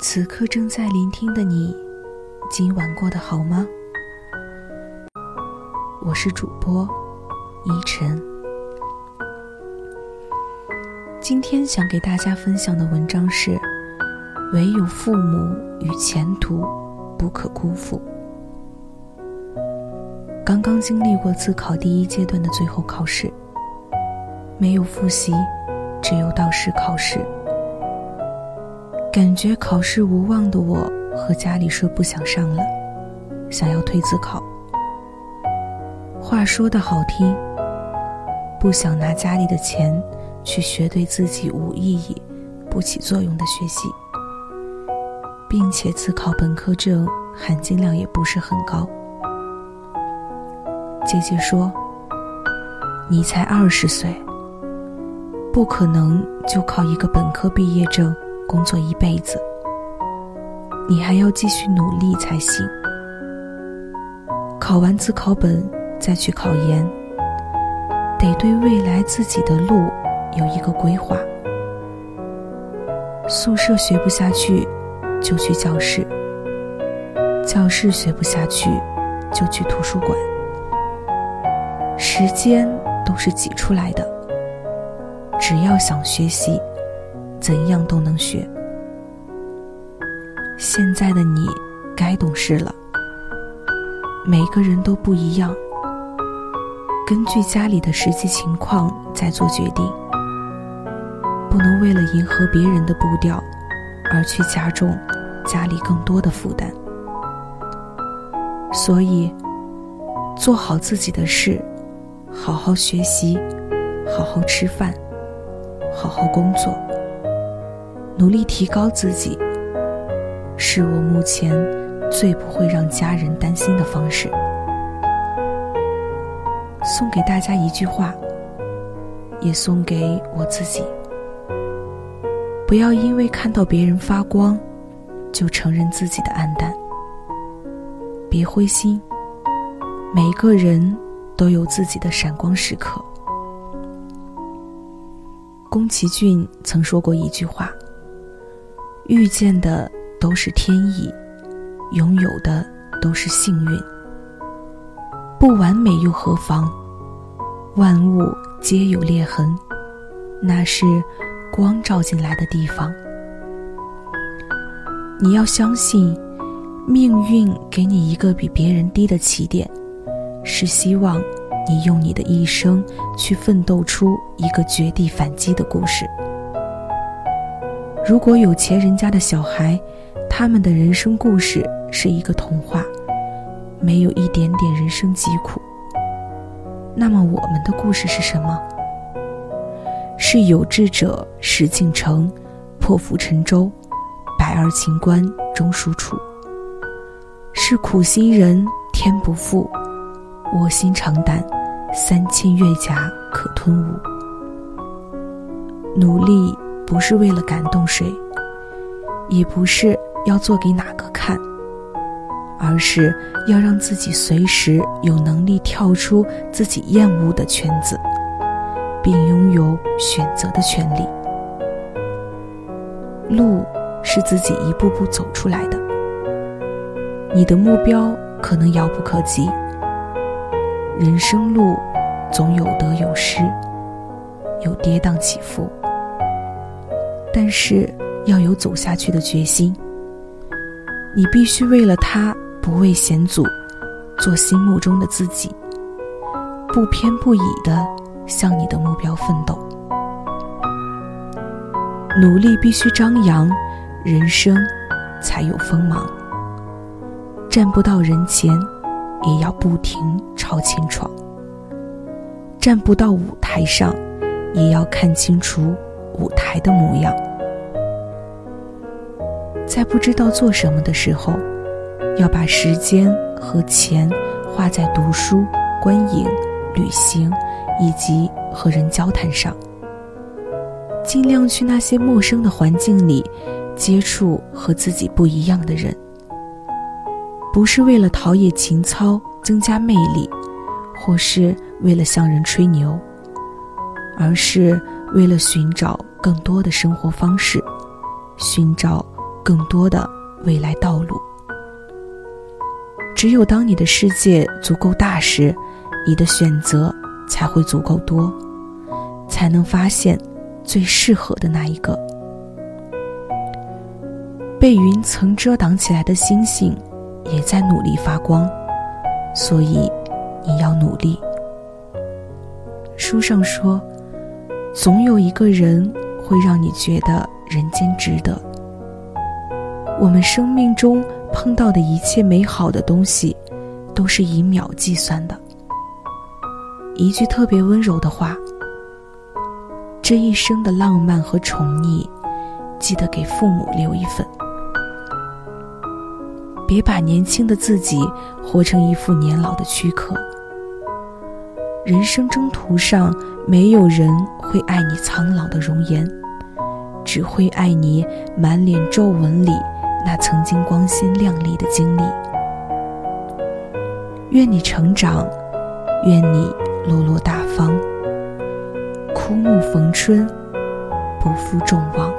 此刻正在聆听的你，今晚过得好吗？我是主播依晨，今天想给大家分享的文章是：唯有父母与前途不可辜负。刚刚经历过自考第一阶段的最后考试，没有复习，只有到试考试。感觉考试无望的我，和家里说不想上了，想要退自考。话说的好听，不想拿家里的钱去学对自己无意义、不起作用的学习，并且自考本科证含金量也不是很高。姐姐说：“你才二十岁，不可能就靠一个本科毕业证。”工作一辈子，你还要继续努力才行。考完自考本再去考研，得对未来自己的路有一个规划。宿舍学不下去，就去教室；教室学不下去，就去图书馆。时间都是挤出来的，只要想学习。怎样都能学。现在的你该懂事了。每个人都不一样，根据家里的实际情况再做决定，不能为了迎合别人的步调而去加重家里更多的负担。所以，做好自己的事，好好学习，好好吃饭，好好工作。努力提高自己，是我目前最不会让家人担心的方式。送给大家一句话，也送给我自己：不要因为看到别人发光，就承认自己的暗淡。别灰心，每个人都有自己的闪光时刻。宫崎骏曾说过一句话。遇见的都是天意，拥有的都是幸运。不完美又何妨？万物皆有裂痕，那是光照进来的地方。你要相信，命运给你一个比别人低的起点，是希望你用你的一生去奋斗出一个绝地反击的故事。如果有钱人家的小孩，他们的人生故事是一个童话，没有一点点人生疾苦。那么我们的故事是什么？是有志者事竟成，破釜沉舟，百二秦关终属楚。是苦心人天不负，卧薪尝胆，三千越甲可吞吴。努力。不是为了感动谁，也不是要做给哪个看，而是要让自己随时有能力跳出自己厌恶的圈子，并拥有选择的权利。路是自己一步步走出来的，你的目标可能遥不可及。人生路总有得有失，有跌宕起伏。但是要有走下去的决心。你必须为了他不畏险阻，做心目中的自己，不偏不倚的向你的目标奋斗。努力必须张扬，人生才有锋芒。站不到人前，也要不停朝前闯。站不到舞台上，也要看清楚。舞台的模样，在不知道做什么的时候，要把时间和钱花在读书、观影、旅行以及和人交谈上。尽量去那些陌生的环境里，接触和自己不一样的人。不是为了陶冶情操、增加魅力，或是为了向人吹牛，而是为了寻找。更多的生活方式，寻找更多的未来道路。只有当你的世界足够大时，你的选择才会足够多，才能发现最适合的那一个。被云层遮挡起来的星星，也在努力发光，所以你要努力。书上说，总有一个人会让你觉得人间值得。我们生命中碰到的一切美好的东西，都是以秒计算的。一句特别温柔的话，这一生的浪漫和宠溺，记得给父母留一份。别把年轻的自己活成一副年老的躯壳。人生征途上，没有人会爱你苍老的容颜，只会爱你满脸皱纹里那曾经光鲜亮丽的经历。愿你成长，愿你落落大方，枯木逢春，不负众望。